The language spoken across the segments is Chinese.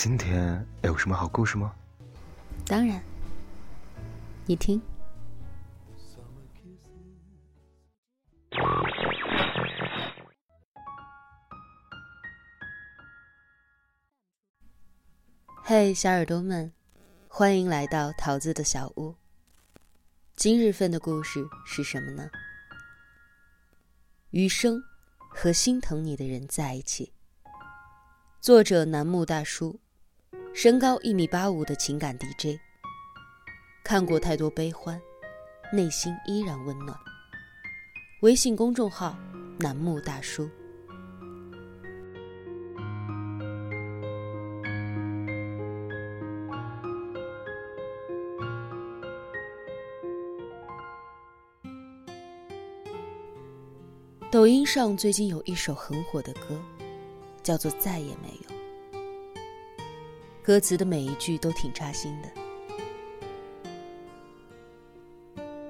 今天有什么好故事吗？当然，你听。嘿，小耳朵们，欢迎来到桃子的小屋。今日份的故事是什么呢？余生和心疼你的人在一起。作者楠木大叔，身高一米八五的情感 DJ。看过太多悲欢，内心依然温暖。微信公众号楠木大叔。抖音上最近有一首很火的歌，叫做《再也没有》。歌词的每一句都挺扎心的。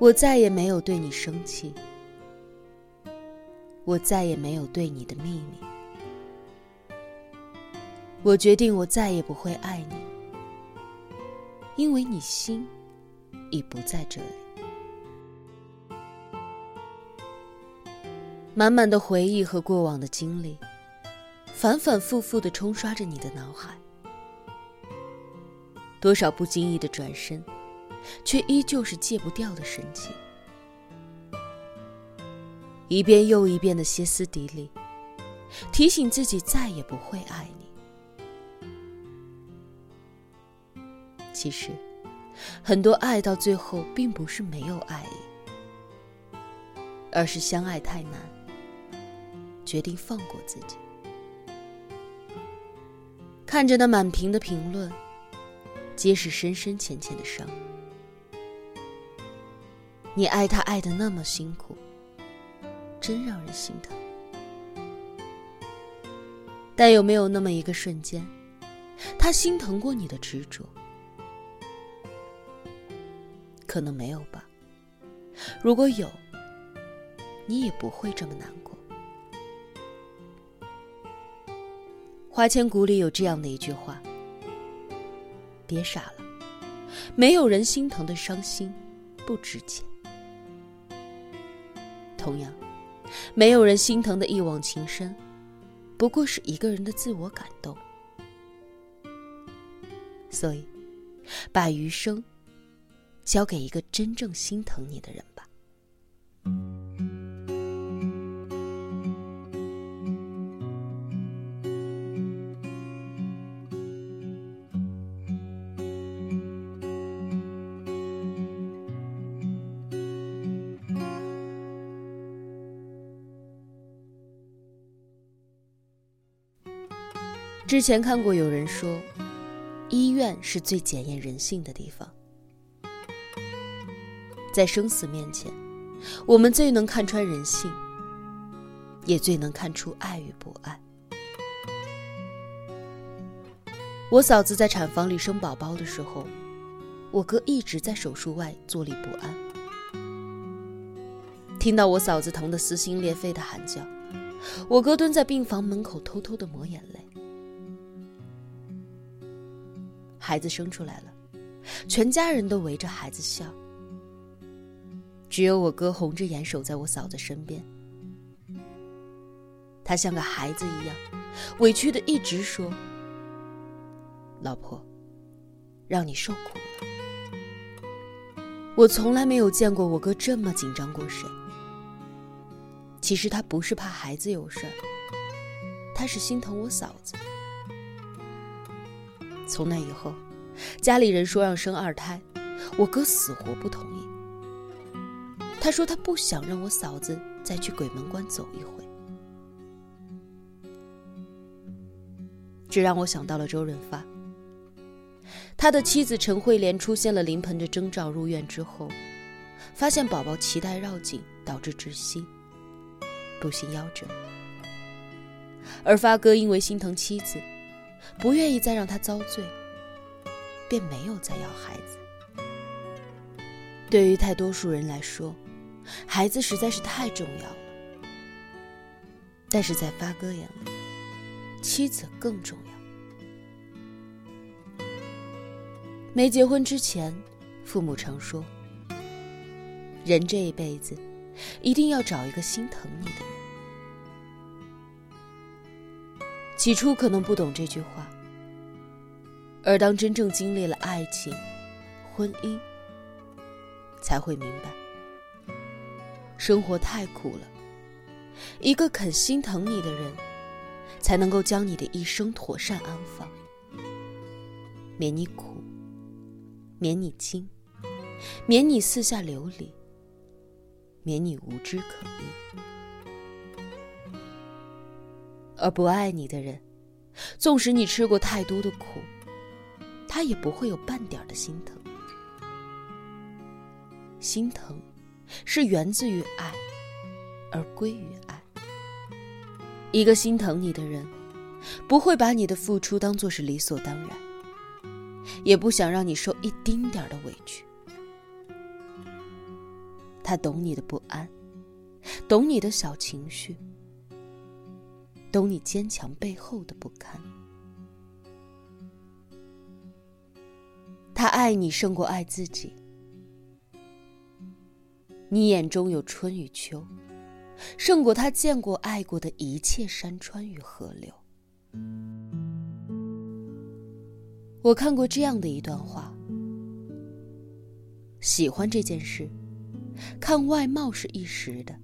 我再也没有对你生气，我再也没有对你的秘密。我决定，我再也不会爱你，因为你心已不在这里。满满的回忆和过往的经历，反反复复的冲刷着你的脑海。多少不经意的转身，却依旧是戒不掉的深情。一遍又一遍的歇斯底里，提醒自己再也不会爱你。其实，很多爱到最后，并不是没有爱意，而是相爱太难。决定放过自己，看着那满屏的评论，皆是深深浅浅的伤。你爱他爱的那么辛苦，真让人心疼。但有没有那么一个瞬间，他心疼过你的执着？可能没有吧。如果有，你也不会这么难过。花千骨里有这样的一句话：“别傻了，没有人心疼的伤心不值钱。同样，没有人心疼的一往情深，不过是一个人的自我感动。所以，把余生交给一个真正心疼你的人。”之前看过有人说，医院是最检验人性的地方。在生死面前，我们最能看穿人性，也最能看出爱与不爱。我嫂子在产房里生宝宝的时候，我哥一直在手术外坐立不安。听到我嫂子疼得撕心裂肺的喊叫，我哥蹲在病房门口偷偷的抹眼泪。孩子生出来了，全家人都围着孩子笑，只有我哥红着眼守在我嫂子身边。他像个孩子一样，委屈的一直说：“老婆，让你受苦了。”我从来没有见过我哥这么紧张过谁。其实他不是怕孩子有事儿，他是心疼我嫂子。从那以后，家里人说让生二胎，我哥死活不同意。他说他不想让我嫂子再去鬼门关走一回。这让我想到了周润发。他的妻子陈慧莲出现了临盆的征兆，入院之后，发现宝宝脐带绕颈，导致窒息，不幸夭折。而发哥因为心疼妻子。不愿意再让他遭罪，便没有再要孩子。对于大多数人来说，孩子实在是太重要了。但是在发哥眼里，妻子更重要。没结婚之前，父母常说：“人这一辈子，一定要找一个心疼你的人。”起初可能不懂这句话，而当真正经历了爱情、婚姻，才会明白，生活太苦了。一个肯心疼你的人，才能够将你的一生妥善安放，免你苦，免你惊，免你四下流离，免你无枝可依。而不爱你的人，纵使你吃过太多的苦，他也不会有半点的心疼。心疼，是源自于爱，而归于爱。一个心疼你的人，不会把你的付出当做是理所当然，也不想让你受一丁点的委屈。他懂你的不安，懂你的小情绪。懂你坚强背后的不堪，他爱你胜过爱自己。你眼中有春与秋，胜过他见过爱过的一切山川与河流。我看过这样的一段话：喜欢这件事，看外貌是一时的，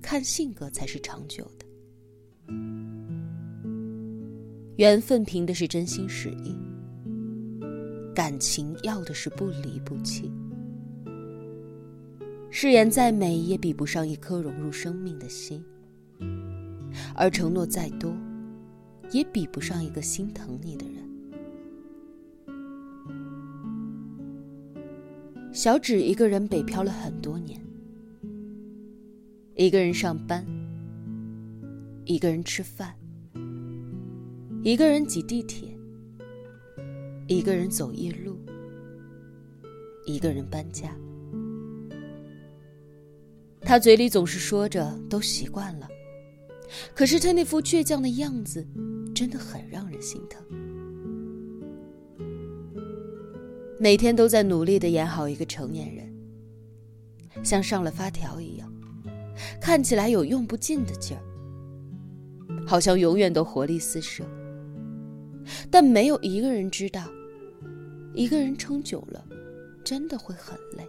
看性格才是长久的。缘分凭的是真心实意，感情要的是不离不弃。誓言再美，也比不上一颗融入生命的心；而承诺再多，也比不上一个心疼你的人。小芷一个人北漂了很多年，一个人上班。一个人吃饭，一个人挤地铁，一个人走夜路，一个人搬家。他嘴里总是说着都习惯了，可是他那副倔强的样子，真的很让人心疼。每天都在努力的演好一个成年人，像上了发条一样，看起来有用不尽的劲儿。好像永远都活力四射，但没有一个人知道，一个人撑久了，真的会很累。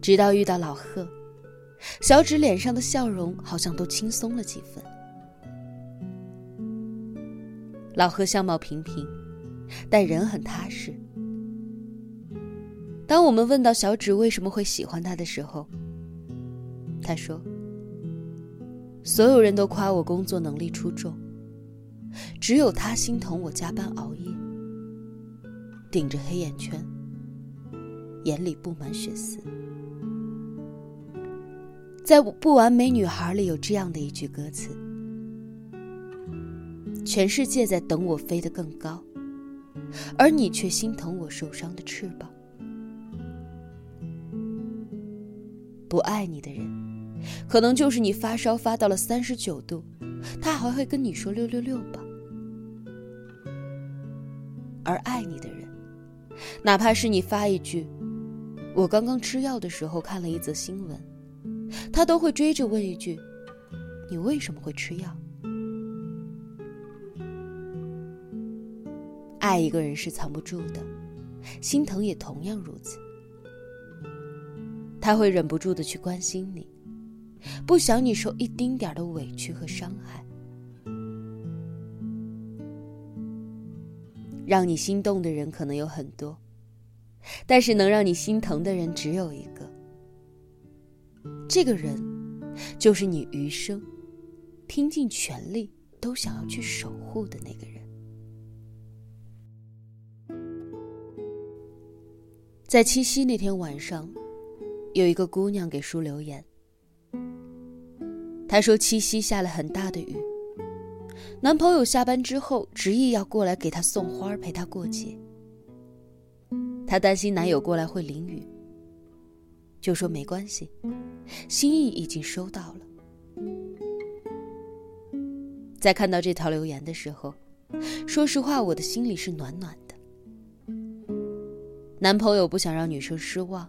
直到遇到老贺，小芷脸上的笑容好像都轻松了几分。老贺相貌平平，但人很踏实。当我们问到小芷为什么会喜欢他的时候，他说。所有人都夸我工作能力出众，只有他心疼我加班熬夜，顶着黑眼圈，眼里布满血丝。在《不完美女孩》里有这样的一句歌词：“全世界在等我飞得更高，而你却心疼我受伤的翅膀。”不爱你的人。可能就是你发烧发到了三十九度，他还会跟你说六六六吧。而爱你的人，哪怕是你发一句“我刚刚吃药的时候看了一则新闻”，他都会追着问一句“你为什么会吃药？”爱一个人是藏不住的，心疼也同样如此。他会忍不住的去关心你。不想你受一丁点的委屈和伤害，让你心动的人可能有很多，但是能让你心疼的人只有一个。这个人，就是你余生拼尽全力都想要去守护的那个人。在七夕那天晚上，有一个姑娘给书留言。她说：“七夕下了很大的雨，男朋友下班之后执意要过来给她送花，陪她过节。她担心男友过来会淋雨，就说没关系，心意已经收到了。在看到这条留言的时候，说实话，我的心里是暖暖的。男朋友不想让女生失望，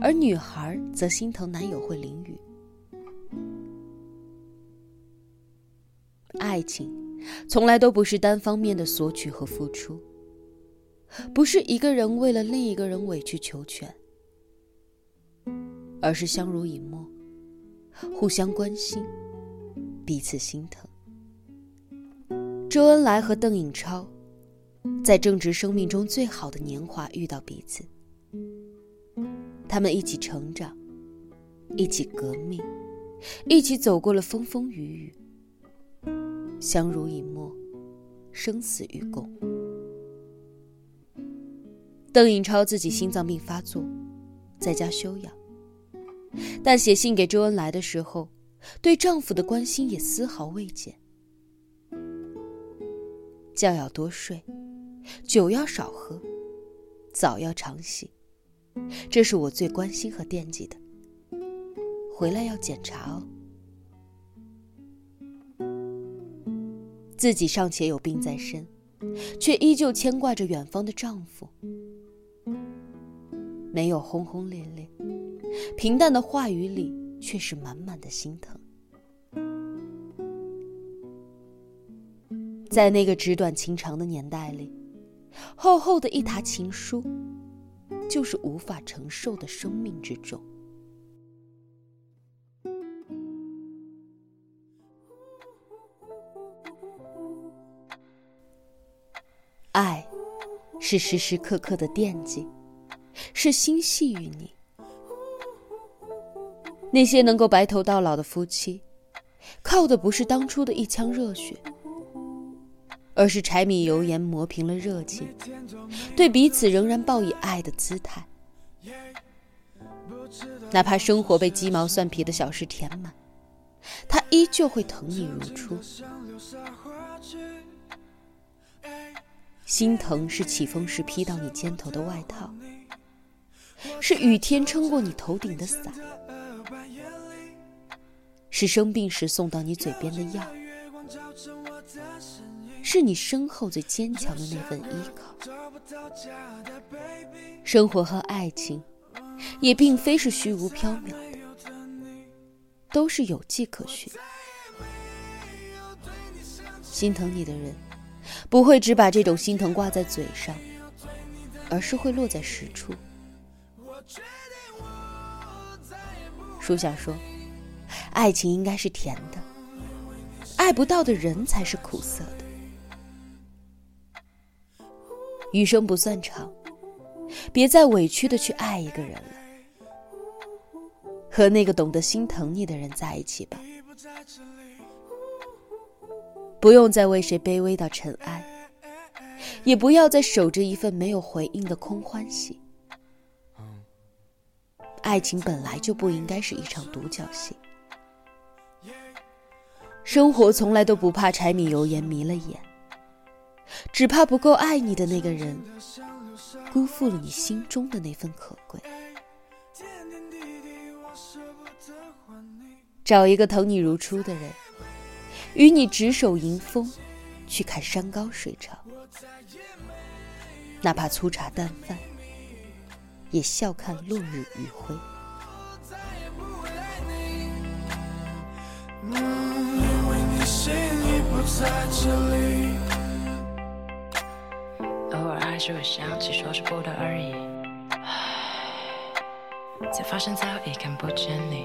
而女孩则心疼男友会淋雨。爱情从来都不是单方面的索取和付出，不是一个人为了另一个人委曲求全，而是相濡以沫，互相关心，彼此心疼。周恩来和邓颖超在正值生命中最好的年华遇到彼此，他们一起成长，一起革命，一起走过了风风雨雨。相濡以沫，生死与共。邓颖超自己心脏病发作，在家休养，但写信给周恩来的时候，对丈夫的关心也丝毫未减。觉要多睡，酒要少喝，澡要常洗，这是我最关心和惦记的。回来要检查哦。自己尚且有病在身，却依旧牵挂着远方的丈夫。没有轰轰烈烈，平淡的话语里却是满满的心疼。在那个纸短情长的年代里，厚厚的一沓情书，就是无法承受的生命之重。是时时刻刻的惦记，是心系于你。那些能够白头到老的夫妻，靠的不是当初的一腔热血，而是柴米油盐磨平了热情，对彼此仍然抱以爱的姿态。哪怕生活被鸡毛蒜皮的小事填满，他依旧会疼你如初。心疼是起风时披到你肩头的外套，是雨天撑过你头顶的伞，是生病时送到你嘴边的药，是你身后最坚强的那份依靠。生活和爱情，也并非是虚无缥缈的，都是有迹可循。心疼你的人。不会只把这种心疼挂在嘴上，而是会落在实处。书想说，爱情应该是甜的，爱不到的人才是苦涩的。余生不算长，别再委屈的去爱一个人了，和那个懂得心疼你的人在一起吧。不用再为谁卑微到尘埃，也不要再守着一份没有回应的空欢喜。爱情本来就不应该是一场独角戏。生活从来都不怕柴米油盐迷了眼，只怕不够爱你的那个人，辜负了你心中的那份可贵。找一个疼你如初的人。与你执手迎风，去看山高水长，哪怕粗茶淡饭，也笑看落日余晖。偶尔还是会想起，说是不得而已，才发现早已看不见你。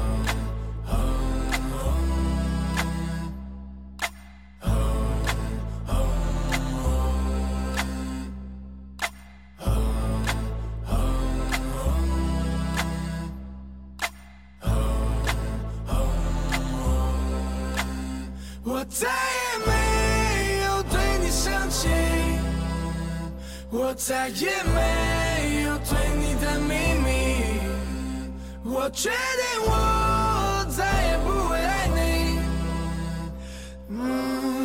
我再也没有对你的秘密，我决定我再也不会爱你，嗯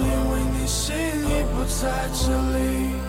因为你心已不。在这里。